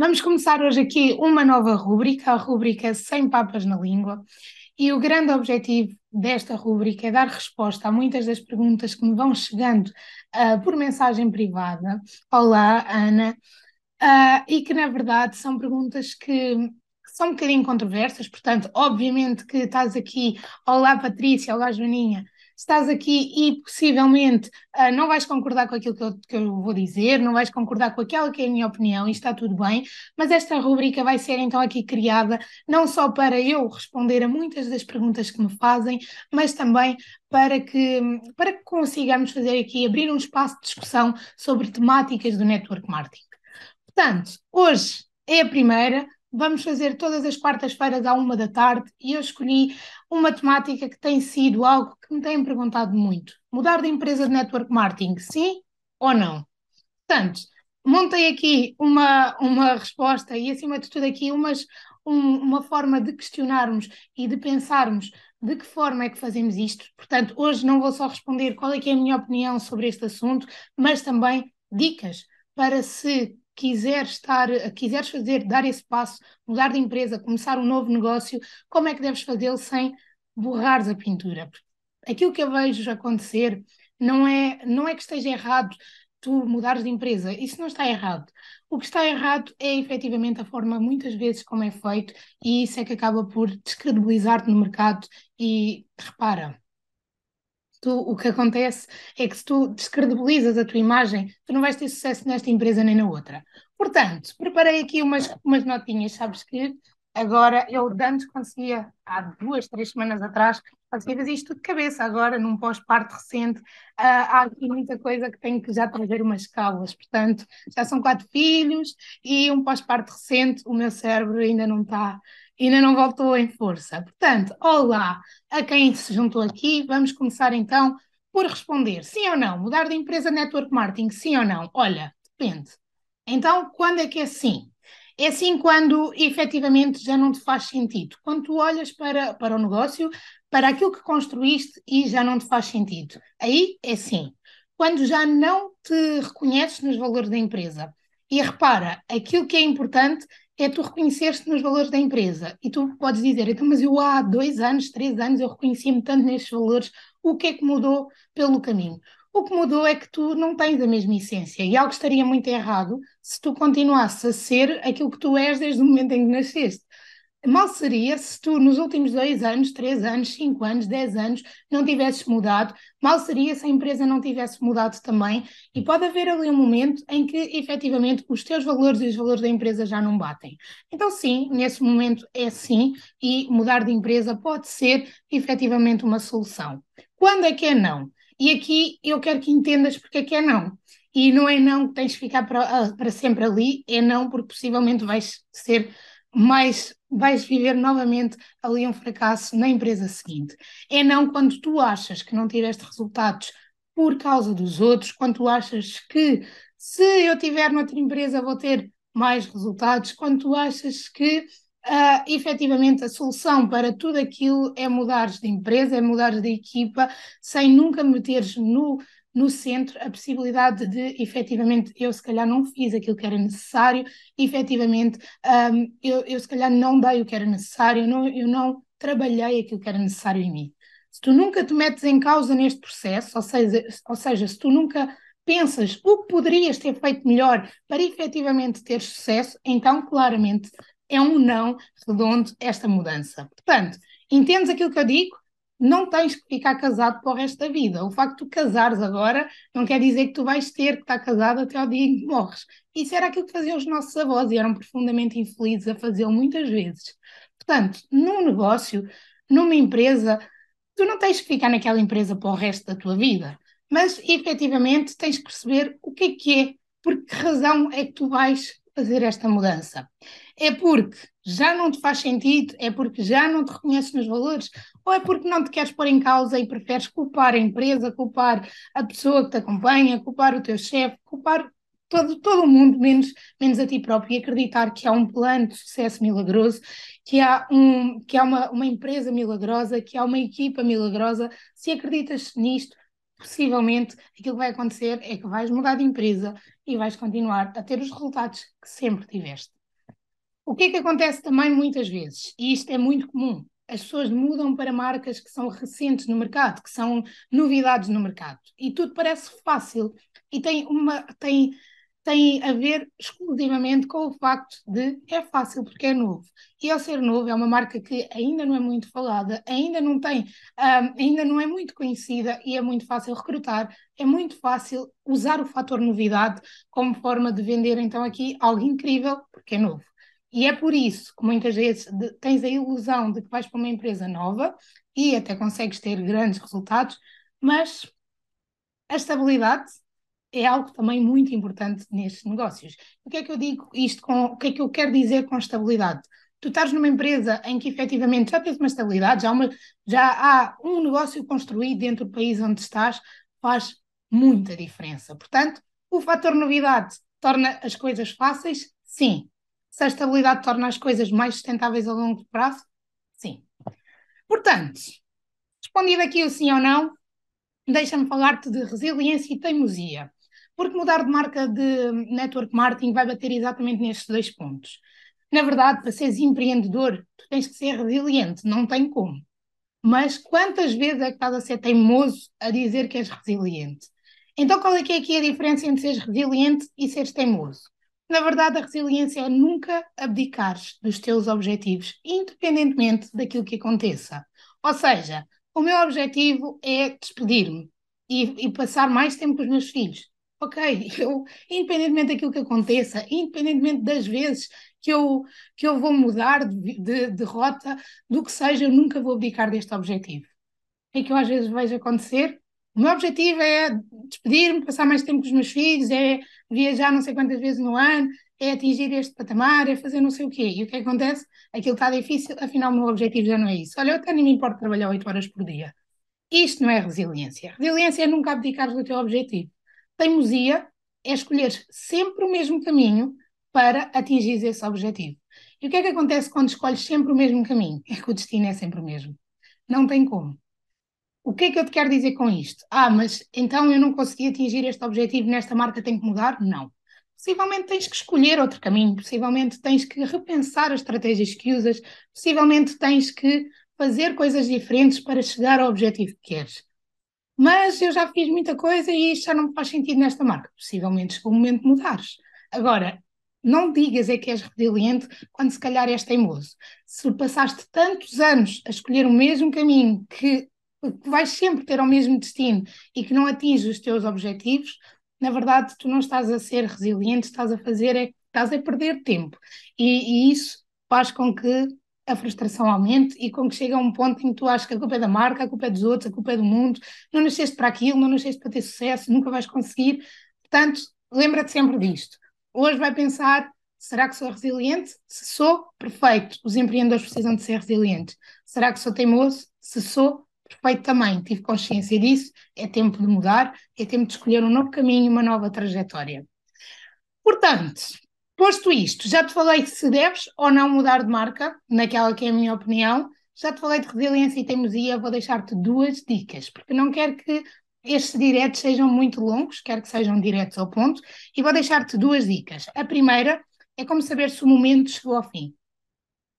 Vamos começar hoje aqui uma nova rúbrica, a rúbrica Sem Papas na Língua. E o grande objetivo desta rúbrica é dar resposta a muitas das perguntas que me vão chegando uh, por mensagem privada. Olá, Ana. Uh, e que, na verdade, são perguntas que são um bocadinho controversas, portanto, obviamente que estás aqui, olá Patrícia, olá Joaninha, estás aqui e possivelmente uh, não vais concordar com aquilo que eu, que eu, vou dizer, não vais concordar com aquela que é a minha opinião e está tudo bem, mas esta rubrica vai ser então aqui criada não só para eu responder a muitas das perguntas que me fazem, mas também para que, para que consigamos fazer aqui, abrir um espaço de discussão sobre temáticas do network marketing. Portanto, hoje é a primeira, vamos fazer todas as quartas-feiras à uma da tarde e eu escolhi uma temática que tem sido algo que me têm perguntado muito. Mudar de empresa de network marketing, sim ou não? Portanto, montei aqui uma, uma resposta e, acima de tudo, aqui umas, um, uma forma de questionarmos e de pensarmos de que forma é que fazemos isto. Portanto, hoje não vou só responder qual é que é a minha opinião sobre este assunto, mas também dicas para se quiseres estar, quiseres fazer, dar esse passo, mudar de empresa, começar um novo negócio, como é que deves fazê-lo sem borrares a pintura? Aquilo que eu vejo acontecer não é, não é que esteja errado tu mudares de empresa, isso não está errado. O que está errado é efetivamente a forma, muitas vezes, como é feito, e isso é que acaba por descredibilizar-te no mercado. E repara, tu, o que acontece é que se tu descredibilizas a tua imagem, tu não vais ter sucesso nesta empresa nem na outra. Portanto, preparei aqui umas, umas notinhas, sabes que agora eu antes conseguia, há duas, três semanas atrás, conseguia fazer isto de cabeça, agora num pós-parto recente, uh, há aqui muita coisa que tenho que já trazer umas cábulas, portanto, já são quatro filhos e um pós-parto recente, o meu cérebro ainda não está ainda não voltou em força. Portanto, olá a quem se juntou aqui. Vamos começar então por responder sim ou não. Mudar de empresa network marketing, sim ou não? Olha, depende. Então, quando é que é sim? É sim quando efetivamente já não te faz sentido. Quando tu olhas para, para o negócio, para aquilo que construíste e já não te faz sentido. Aí é sim. Quando já não te reconheces nos valores da empresa. E repara, aquilo que é importante é tu reconhecer-te nos valores da empresa. E tu podes dizer, então, mas eu há dois anos, três anos, eu reconhecia-me tanto nestes valores, o que é que mudou pelo caminho? O que mudou é que tu não tens a mesma essência e algo estaria muito errado se tu continuasses a ser aquilo que tu és desde o momento em que nasceste. Mal seria se tu, nos últimos dois anos, três anos, cinco anos, dez anos, não tivesses mudado. Mal seria se a empresa não tivesse mudado também. E pode haver ali um momento em que, efetivamente, os teus valores e os valores da empresa já não batem. Então, sim, nesse momento é sim, e mudar de empresa pode ser, efetivamente, uma solução. Quando é que é não? E aqui eu quero que entendas porque é que é não. E não é não que tens de ficar para, ah, para sempre ali, é não porque possivelmente vais ser mais vais viver novamente ali um fracasso na empresa seguinte. É não quando tu achas que não tiveste resultados por causa dos outros, quando tu achas que se eu tiver noutra empresa vou ter mais resultados, quando tu achas que uh, efetivamente a solução para tudo aquilo é mudares de empresa, é mudares de equipa, sem nunca meteres no no centro a possibilidade de, efetivamente, eu se calhar não fiz aquilo que era necessário, efetivamente, um, eu, eu se calhar não dei o que era necessário, não, eu não trabalhei aquilo que era necessário em mim. Se tu nunca te metes em causa neste processo, ou seja, ou seja se tu nunca pensas o que poderias ter feito melhor para efetivamente ter sucesso, então claramente é um não redondo esta mudança. Portanto, entendes aquilo que eu digo? Não tens que ficar casado para o resto da vida. O facto de tu casares agora não quer dizer que tu vais ter que estar casado até ao dia em que morres. Isso era aquilo que faziam os nossos avós e eram profundamente infelizes a fazê-lo muitas vezes. Portanto, num negócio, numa empresa, tu não tens que ficar naquela empresa para o resto da tua vida, mas efetivamente tens que perceber o que é que é, por que razão é que tu vais fazer esta mudança. É porque já não te faz sentido, é porque já não te reconheces nos valores, ou é porque não te queres pôr em causa e preferes culpar a empresa, culpar a pessoa que te acompanha, culpar o teu chefe, culpar todo, todo o mundo, menos, menos a ti próprio, e acreditar que há um plano de sucesso milagroso, que há, um, que há uma, uma empresa milagrosa, que há uma equipa milagrosa. Se acreditas nisto, possivelmente aquilo que vai acontecer é que vais mudar de empresa e vais continuar a ter os resultados que sempre tiveste. O que é que acontece também muitas vezes, e isto é muito comum, as pessoas mudam para marcas que são recentes no mercado, que são novidades no mercado, e tudo parece fácil. E tem uma tem tem a ver exclusivamente com o facto de é fácil porque é novo. E ao ser novo, é uma marca que ainda não é muito falada, ainda não tem, um, ainda não é muito conhecida e é muito fácil recrutar, é muito fácil usar o fator novidade como forma de vender então aqui algo incrível porque é novo. E é por isso que muitas vezes tens a ilusão de que vais para uma empresa nova e até consegues ter grandes resultados, mas a estabilidade é algo também muito importante nestes negócios. O que é que eu digo isto com, o que é que eu quero dizer com estabilidade? Tu estás numa empresa em que efetivamente já tens uma estabilidade, já, uma, já há um negócio construído dentro do país onde estás, faz muita diferença. Portanto, o fator novidade torna as coisas fáceis? Sim. Se a estabilidade torna as coisas mais sustentáveis a longo prazo? Sim. Portanto, respondido aqui o sim ou não, deixa-me falar-te de resiliência e teimosia. Porque mudar de marca de network marketing vai bater exatamente nestes dois pontos. Na verdade, para seres empreendedor, tu tens que ser resiliente, não tem como. Mas quantas vezes é que estás a ser teimoso a dizer que és resiliente? Então, qual é que é aqui a diferença entre seres resiliente e seres teimoso? Na verdade, a resiliência é nunca abdicares dos teus objetivos, independentemente daquilo que aconteça. Ou seja, o meu objetivo é despedir-me e, e, passar mais tempo com os meus filhos ok, eu, independentemente daquilo que aconteça, independentemente das vezes que eu, que eu vou mudar de, de, de rota, do que seja, eu nunca vou abdicar deste objetivo. É que eu às vezes vejo acontecer. O meu objetivo é despedir-me, passar mais tempo com os meus filhos, é viajar não sei quantas vezes no ano, é atingir este patamar, é fazer não sei o quê. E o que acontece? Aquilo está difícil, afinal o meu objetivo já não é isso. Olha, eu até nem me importo trabalhar 8 horas por dia. Isto não é resiliência. Resiliência é nunca abdicar do teu objetivo. Teimosia é escolher sempre o mesmo caminho para atingir esse objetivo. E o que é que acontece quando escolhes sempre o mesmo caminho? É que o destino é sempre o mesmo. Não tem como. O que é que eu te quero dizer com isto? Ah, mas então eu não consegui atingir este objetivo nesta marca, tenho que mudar? Não. Possivelmente tens que escolher outro caminho, possivelmente tens que repensar as estratégias que usas, possivelmente tens que fazer coisas diferentes para chegar ao objetivo que queres mas eu já fiz muita coisa e isto já não faz sentido nesta marca. Possivelmente chegou o momento de mudares. Agora, não digas é que és resiliente quando se calhar és teimoso. Se passaste tantos anos a escolher o mesmo caminho, que, que vais sempre ter o mesmo destino e que não atinges os teus objetivos, na verdade tu não estás a ser resiliente, estás a fazer é estás a perder tempo. E, e isso faz com que a frustração aumente e com que chega a um ponto em que tu achas que a culpa é da marca, a culpa é dos outros, a culpa é do mundo, não nasceste para aquilo, não nasceste para ter sucesso, nunca vais conseguir. Portanto, lembra-te sempre disto. Hoje vai pensar, será que sou resiliente? Se sou, perfeito. Os empreendedores precisam de ser resilientes. Será que sou teimoso? Se sou, perfeito também. Tive consciência disso. É tempo de mudar, é tempo de escolher um novo caminho, uma nova trajetória. Portanto, Posto isto, já te falei se deves ou não mudar de marca, naquela que é a minha opinião. Já te falei de resiliência e teimosia, vou deixar-te duas dicas, porque não quero que estes diretos sejam muito longos, quero que sejam diretos ao ponto, e vou deixar-te duas dicas. A primeira é como saber se o momento chegou ao fim.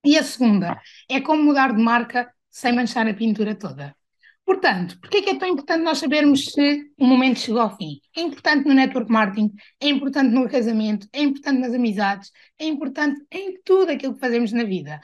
E a segunda é como mudar de marca sem manchar a pintura toda. Portanto, por que é, que é tão importante nós sabermos se o momento chegou ao fim? É importante no network marketing, é importante no casamento, é importante nas amizades, é importante em tudo aquilo que fazemos na vida.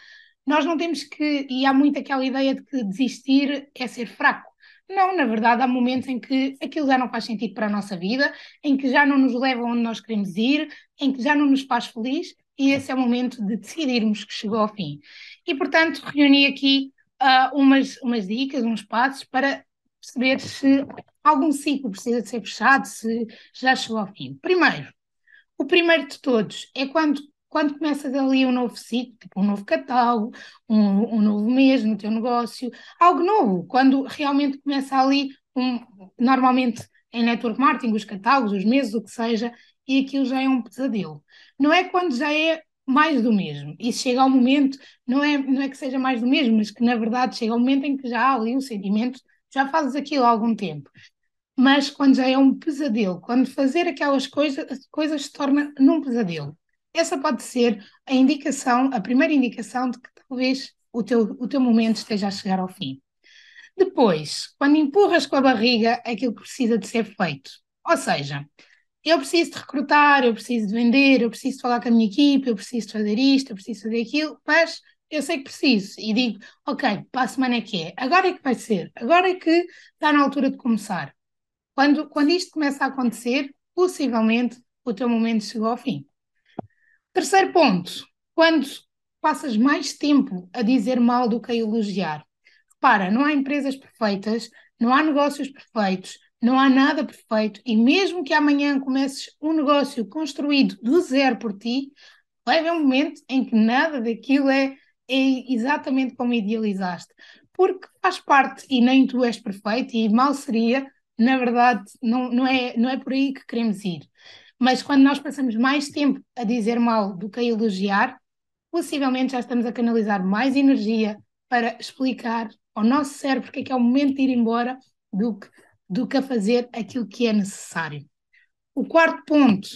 Nós não temos que, e há muito aquela ideia de que desistir é ser fraco. Não, na verdade, há momentos em que aquilo já não faz sentido para a nossa vida, em que já não nos leva onde nós queremos ir, em que já não nos faz feliz, e esse é o momento de decidirmos que chegou ao fim. E, portanto, reuni aqui uh, umas, umas dicas, uns passos para perceber se algum ciclo precisa de ser fechado, se já chegou ao fim. Primeiro, o primeiro de todos é quando, quando começas ali um novo ciclo, tipo um novo catálogo, um, um novo mês no teu negócio, algo novo, quando realmente começa ali, um, normalmente em network marketing, os catálogos, os meses, o que seja, e aquilo já é um pesadelo. Não é quando já é mais do mesmo. E chega ao momento, não é, não é que seja mais do mesmo, mas que na verdade chega ao momento em que já há ali um sentimento, já fazes aquilo há algum tempo. Mas quando já é um pesadelo, quando fazer aquelas coisas, as coisas se torna num pesadelo. essa pode ser a indicação, a primeira indicação de que talvez o teu, o teu momento esteja a chegar ao fim. Depois, quando empurras com a barriga aquilo que precisa de ser feito, ou seja, eu preciso de recrutar, eu preciso de vender, eu preciso de falar com a minha equipe, eu preciso de fazer isto, eu preciso fazer aquilo, mas eu sei que preciso e digo, ok, para a semana é que é, agora é que vai ser, agora é que está na altura de começar. Quando, quando isto começa a acontecer, possivelmente o teu momento chegou ao fim. Terceiro ponto, quando passas mais tempo a dizer mal do que a elogiar. Repara, não há empresas perfeitas, não há negócios perfeitos, não há nada perfeito e mesmo que amanhã comeces um negócio construído do zero por ti, vai haver um momento em que nada daquilo é, é exatamente como idealizaste, porque faz parte e nem tu és perfeito e mal seria, na verdade, não, não, é, não é por aí que queremos ir. Mas quando nós passamos mais tempo a dizer mal do que a elogiar, possivelmente já estamos a canalizar mais energia para explicar ao nosso cérebro que é que é o momento de ir embora do que do que a fazer aquilo que é necessário. O quarto ponto,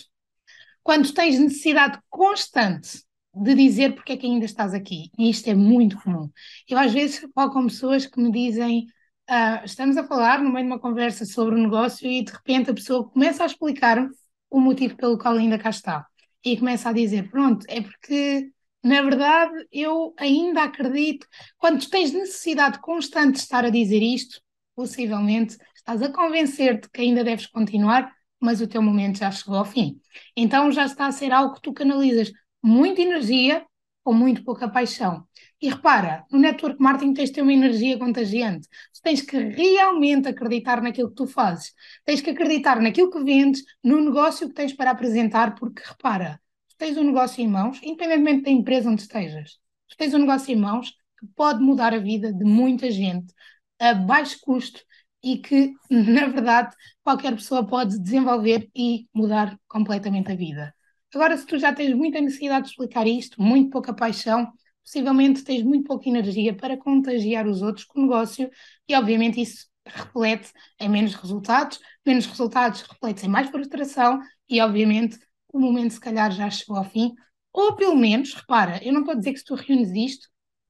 quando tens necessidade constante de dizer porque é que ainda estás aqui, e isto é muito comum. Eu às vezes falo com pessoas que me dizem, uh, estamos a falar no meio de uma conversa sobre o um negócio e de repente a pessoa começa a explicar o motivo pelo qual ainda cá está. E começa a dizer, pronto, é porque na verdade eu ainda acredito, quando tens necessidade constante de estar a dizer isto, possivelmente estás a convencer-te que ainda deves continuar, mas o teu momento já chegou ao fim. Então já está a ser algo que tu canalizas muita energia com muito pouca paixão. E repara, no network marketing tens de ter uma energia contagiante. Tens que realmente acreditar naquilo que tu fazes. Tens que acreditar naquilo que vendes, no negócio que tens para apresentar, porque repara, tens um negócio em mãos, independentemente da empresa onde estejas, tens um negócio em mãos que pode mudar a vida de muita gente a baixo custo e que, na verdade, qualquer pessoa pode desenvolver e mudar completamente a vida. Agora, se tu já tens muita necessidade de explicar isto, muito pouca paixão, possivelmente tens muito pouca energia para contagiar os outros com o negócio e, obviamente, isso reflete em menos resultados, menos resultados reflete em mais frustração e, obviamente, o momento se calhar já chegou ao fim, ou pelo menos, repara, eu não estou a dizer que se tu reúnes isto,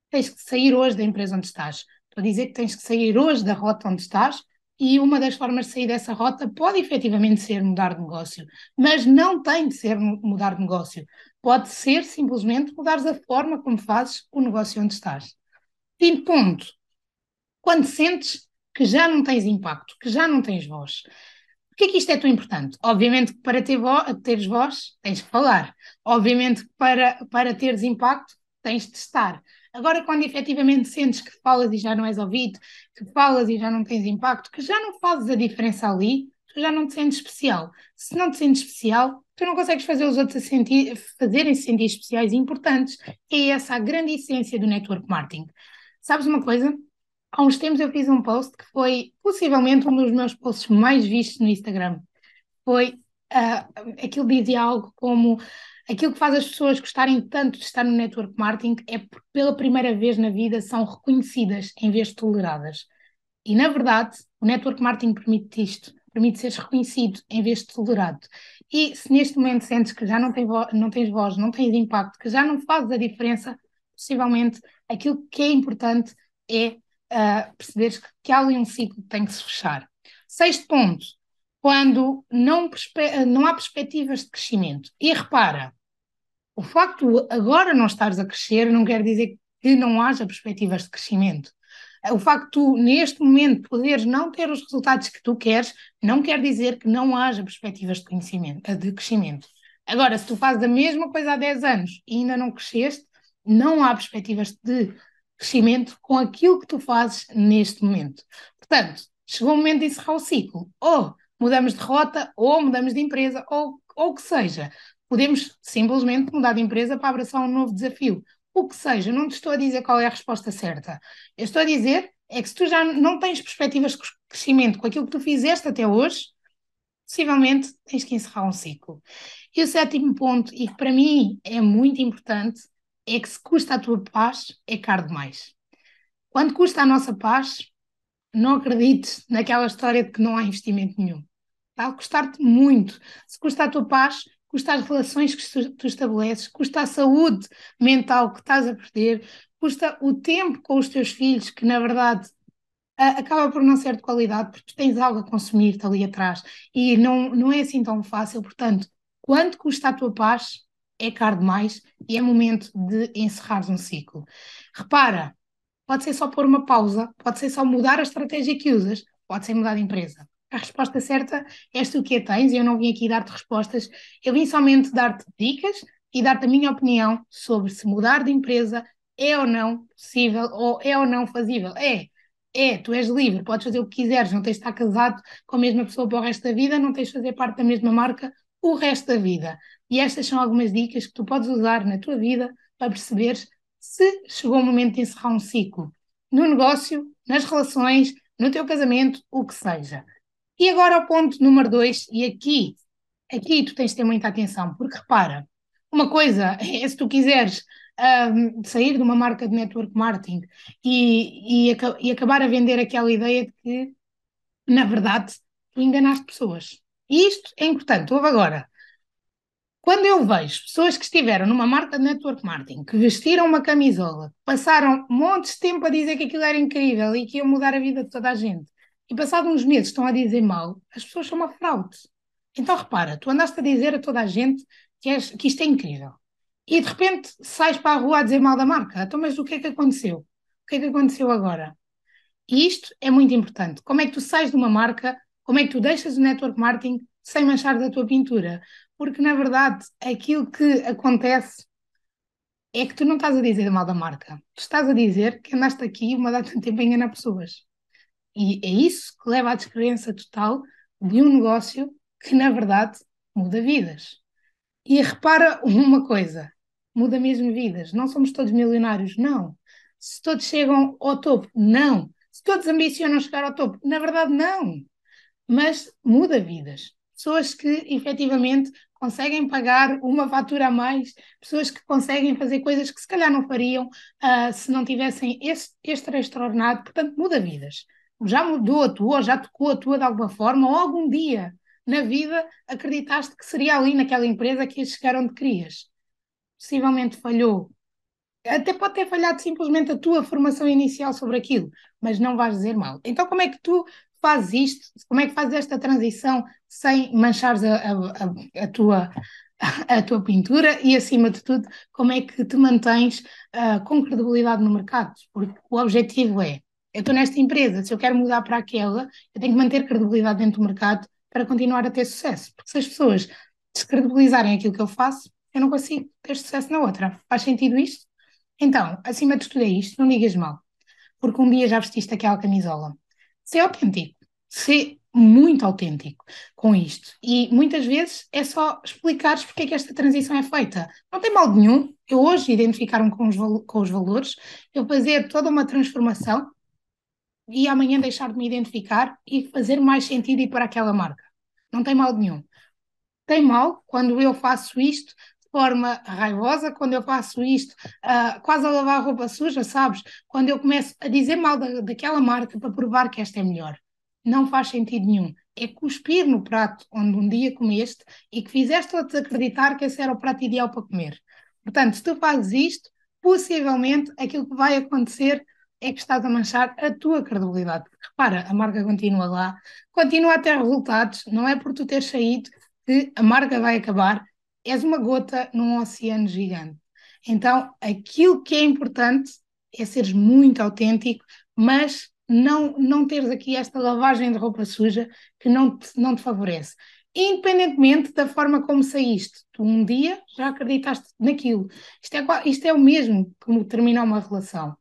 tens que sair hoje da empresa onde estás. Estou a dizer que tens que sair hoje da rota onde estás e uma das formas de sair dessa rota pode efetivamente ser mudar de negócio, mas não tem de ser mudar de negócio. Pode ser simplesmente mudar a forma como fazes o negócio onde estás. Quinto ponto, quando sentes que já não tens impacto, que já não tens voz. Por que é que isto é tão importante? Obviamente que para ter vo teres voz tens que falar. Obviamente que para, para teres impacto tens de estar. Agora, quando efetivamente sentes que falas e já não és ouvido, que falas e já não tens impacto, que já não fazes a diferença ali, tu já não te sentes especial. Se não te sentes especial, tu não consegues fazer os outros a sentir, fazerem-se sentir especiais e importantes. É essa a grande essência do network marketing. Sabes uma coisa? Há uns tempos eu fiz um post que foi possivelmente um dos meus posts mais vistos no Instagram. Foi, uh, aquilo dizia algo como aquilo que faz as pessoas gostarem tanto de estar no network marketing é porque pela primeira vez na vida são reconhecidas em vez de toleradas. E na verdade, o network marketing permite isto, permite seres reconhecido em vez de tolerado. E se neste momento sentes que já não, tem não tens voz, não tens impacto, que já não fazes a diferença, possivelmente aquilo que é importante é uh, perceberes que, que há ali um ciclo que tem que se fechar. Sexto ponto, quando não, não há perspectivas de crescimento. E repara, o facto de agora não estares a crescer não quer dizer que não haja perspectivas de crescimento. O facto de neste momento, poderes não ter os resultados que tu queres, não quer dizer que não haja perspectivas de, conhecimento, de crescimento. Agora, se tu fazes a mesma coisa há 10 anos e ainda não cresceste, não há perspectivas de crescimento com aquilo que tu fazes neste momento. Portanto, chegou o momento de encerrar o ciclo. Ou mudamos de rota, ou mudamos de empresa, ou o que seja. Podemos simplesmente mudar de empresa para abraçar um novo desafio. O que seja, não te estou a dizer qual é a resposta certa. Eu estou a dizer é que se tu já não tens perspectivas de crescimento com aquilo que tu fizeste até hoje, possivelmente tens que encerrar um ciclo. E o sétimo ponto, e que para mim é muito importante, é que se custa a tua paz, é caro demais. Quando custa a nossa paz, não acredites naquela história de que não há investimento nenhum. Custar-te muito. Se custa a tua paz, custa as relações que tu estabeleces, custa a saúde mental que estás a perder, custa o tempo com os teus filhos, que na verdade acaba por não ser de qualidade, porque tens algo a consumir-te ali atrás e não, não é assim tão fácil. Portanto, quanto custa a tua paz? É caro demais e é momento de encerrares um ciclo. Repara, pode ser só pôr uma pausa, pode ser só mudar a estratégia que usas, pode ser mudar de empresa. A resposta certa és tu que a tens e eu não vim aqui dar-te respostas, eu vim somente dar-te dicas e dar-te a minha opinião sobre se mudar de empresa é ou não possível ou é ou não fazível. É, é, tu és livre, podes fazer o que quiseres, não tens de estar casado com a mesma pessoa para o resto da vida, não tens de fazer parte da mesma marca o resto da vida. E estas são algumas dicas que tu podes usar na tua vida para perceberes se chegou o momento de encerrar um ciclo no negócio, nas relações, no teu casamento, o que seja. E agora o ponto número dois, e aqui, aqui tu tens de ter muita atenção, porque repara, uma coisa é se tu quiseres um, sair de uma marca de network marketing e, e, e acabar a vender aquela ideia de que, na verdade, tu enganaste pessoas. E isto é importante. Houve agora. Quando eu vejo pessoas que estiveram numa marca de network marketing, que vestiram uma camisola, passaram montes de tempo a dizer que aquilo era incrível e que ia mudar a vida de toda a gente, e passados uns meses estão a dizer mal, as pessoas são uma fraude. Então repara, tu andaste a dizer a toda a gente que, és, que isto é incrível e de repente sais para a rua a dizer mal da marca. Então, mas o que é que aconteceu? O que é que aconteceu agora? E isto é muito importante. Como é que tu sais de uma marca? Como é que tu deixas o network marketing sem manchar da tua pintura? Porque, na verdade, aquilo que acontece é que tu não estás a dizer mal da marca. Tu estás a dizer que andaste aqui uma data de tempo a enganar pessoas. E é isso que leva à descrença total de um negócio que, na verdade, muda vidas. E repara uma coisa: muda mesmo vidas. Não somos todos milionários, não. Se todos chegam ao topo, não. Se todos ambicionam chegar ao topo, na verdade, não. Mas muda vidas. Pessoas que efetivamente conseguem pagar uma fatura a mais, pessoas que conseguem fazer coisas que se calhar não fariam uh, se não tivessem esse extra extraordinário, portanto, muda vidas. Já mudou a tua, já tocou a tua de alguma forma, ou algum dia na vida acreditaste que seria ali naquela empresa que ias chegar onde querias possivelmente falhou. Até pode ter falhado simplesmente a tua formação inicial sobre aquilo, mas não vais dizer mal. Então, como é que tu fazes isto? Como é que fazes esta transição sem manchares a, a, a, tua, a tua pintura e, acima de tudo, como é que te mantens uh, com credibilidade no mercado? Porque o objetivo é: eu estou nesta empresa, se eu quero mudar para aquela, eu tenho que manter credibilidade dentro do mercado para continuar a ter sucesso. Porque se as pessoas descredibilizarem aquilo que eu faço, eu não consigo ter sucesso na outra. Faz sentido isto? Então, acima de tudo é isto, não digas mal, porque um dia já vestiste aquela camisola. Ser autêntico, ser muito autêntico com isto. E muitas vezes é só explicares porque é que esta transição é feita. Não tem mal nenhum eu hoje identificar-me com com os valores, eu fazer toda uma transformação e amanhã deixar de me identificar e fazer mais sentido ir para aquela marca. Não tem mal nenhum. Tem mal quando eu faço isto forma raivosa, quando eu faço isto, uh, quase a lavar a roupa suja, sabes? Quando eu começo a dizer mal da, daquela marca para provar que esta é melhor. Não faz sentido nenhum. É cuspir no prato onde um dia comeste e que fizeste outros acreditar que esse era o prato ideal para comer. Portanto, se tu fazes isto, possivelmente aquilo que vai acontecer é que estás a manchar a tua credibilidade. Repara, a marca continua lá, continua a ter resultados, não é por tu ter saído que a marca vai acabar, és uma gota num oceano gigante. Então, aquilo que é importante é seres muito autêntico, mas não, não teres aqui esta lavagem de roupa suja que não te, não te favorece. Independentemente da forma como saíste, tu um dia já acreditaste naquilo. Isto é, isto é o mesmo como terminar uma relação.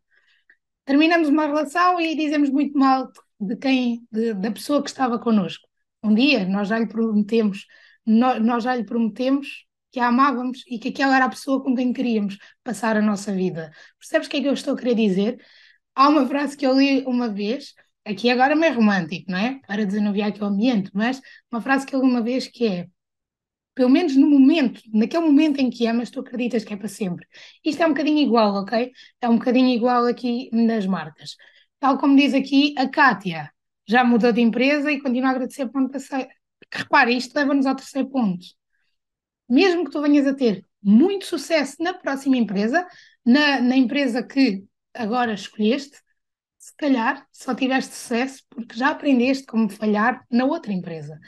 Terminamos uma relação e dizemos muito mal de quem, de, da pessoa que estava connosco. Um dia nós já lhe prometemos, nós, nós já lhe prometemos que a amávamos e que aquela era a pessoa com quem queríamos passar a nossa vida. Percebes o que é que eu estou a querer dizer? Há uma frase que eu li uma vez, aqui agora é meio romântico, não é? Para desanuviar aqui o ambiente, mas uma frase que eu li uma vez que é pelo menos no momento, naquele momento em que amas, tu acreditas que é para sempre. Isto é um bocadinho igual, ok? É um bocadinho igual aqui nas marcas. Tal como diz aqui a Kátia, já mudou de empresa e continua a agradecer ponto terceiro. Repare, isto leva-nos ao terceiro ponto mesmo que tu venhas a ter muito sucesso na próxima empresa, na, na empresa que agora escolheste, se calhar só tiveste sucesso porque já aprendeste como falhar na outra empresa.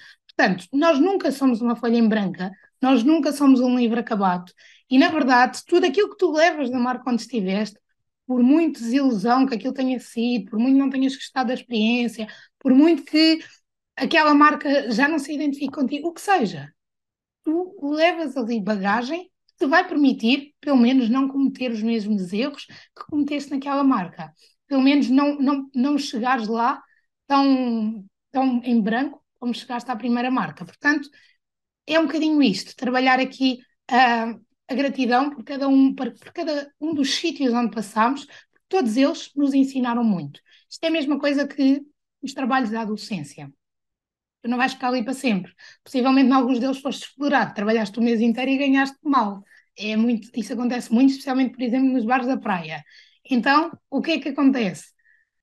Portanto, nós nunca somos uma folha em branca, nós nunca somos um livro acabado. E, na verdade, tudo aquilo que tu levas da marca onde estiveste, por muito desilusão que aquilo tenha sido, por muito não tenhas gostado da experiência, por muito que aquela marca já não se identifique contigo, o que seja, tu levas ali bagagem que te vai permitir, pelo menos, não cometer os mesmos erros que cometeste naquela marca. Pelo menos não, não, não chegares lá tão, tão em branco como chegaste à primeira marca. Portanto, é um bocadinho isto, trabalhar aqui uh, a gratidão por cada um, por, por cada um dos sítios onde passamos, todos eles nos ensinaram muito. Isto é a mesma coisa que os trabalhos da adolescência. Tu não vais ficar ali para sempre. Possivelmente, em alguns deles, foste explorado, trabalhaste o mês inteiro e ganhaste mal. É muito, isso acontece muito, especialmente, por exemplo, nos bares da praia. Então, o que é que acontece?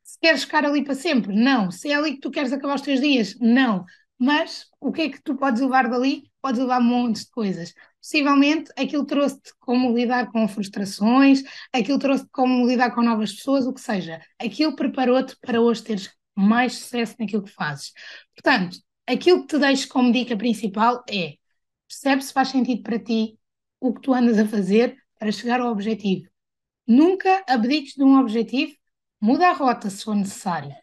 Se queres ficar ali para sempre? Não. Se é ali que tu queres acabar os teus dias? Não. Mas o que é que tu podes levar dali? Podes levar montes de coisas. Possivelmente aquilo trouxe-te como lidar com frustrações, aquilo trouxe-te como lidar com novas pessoas, o que seja. Aquilo preparou-te para hoje teres mais sucesso naquilo que fazes. Portanto, aquilo que te deixo como dica principal é percebe se faz sentido para ti o que tu andas a fazer para chegar ao objetivo. Nunca abdiques de um objetivo, muda a rota se for necessário.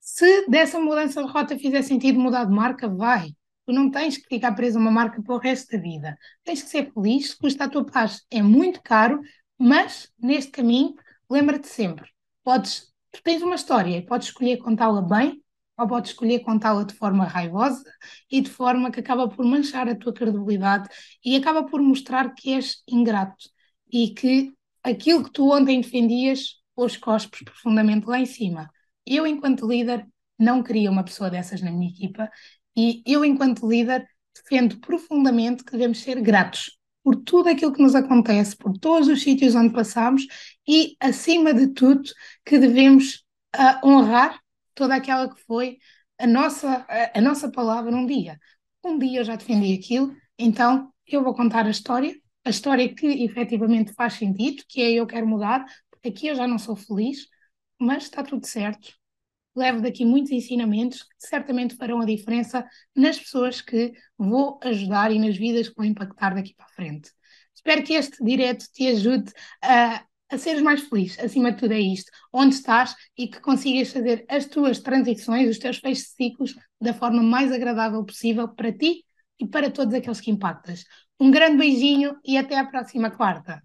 Se dessa mudança de rota fizer sentido mudar de marca, vai. Tu não tens que ficar preso a uma marca para o resto da vida. Tens que ser feliz, custa a tua paz. É muito caro, mas neste caminho, lembra-te sempre: podes, tu tens uma história e podes escolher contá-la bem ou podes escolher contá-la de forma raivosa e de forma que acaba por manchar a tua credibilidade e acaba por mostrar que és ingrato e que aquilo que tu ontem defendias, hoje cospes profundamente lá em cima. Eu, enquanto líder, não queria uma pessoa dessas na minha equipa e eu, enquanto líder, defendo profundamente que devemos ser gratos por tudo aquilo que nos acontece, por todos os sítios onde passamos e, acima de tudo, que devemos uh, honrar toda aquela que foi a nossa, a, a nossa palavra um dia. Um dia eu já defendi aquilo, então eu vou contar a história a história que efetivamente faz sentido, que é eu quero mudar, aqui eu já não sou feliz, mas está tudo certo. Levo daqui muitos ensinamentos que certamente farão a diferença nas pessoas que vou ajudar e nas vidas que vou impactar daqui para a frente. Espero que este direto te ajude a, a seres mais feliz. Acima de tudo é isto, onde estás e que consigas fazer as tuas transições, os teus fechos de ciclos da forma mais agradável possível para ti e para todos aqueles que impactas. Um grande beijinho e até à próxima quarta.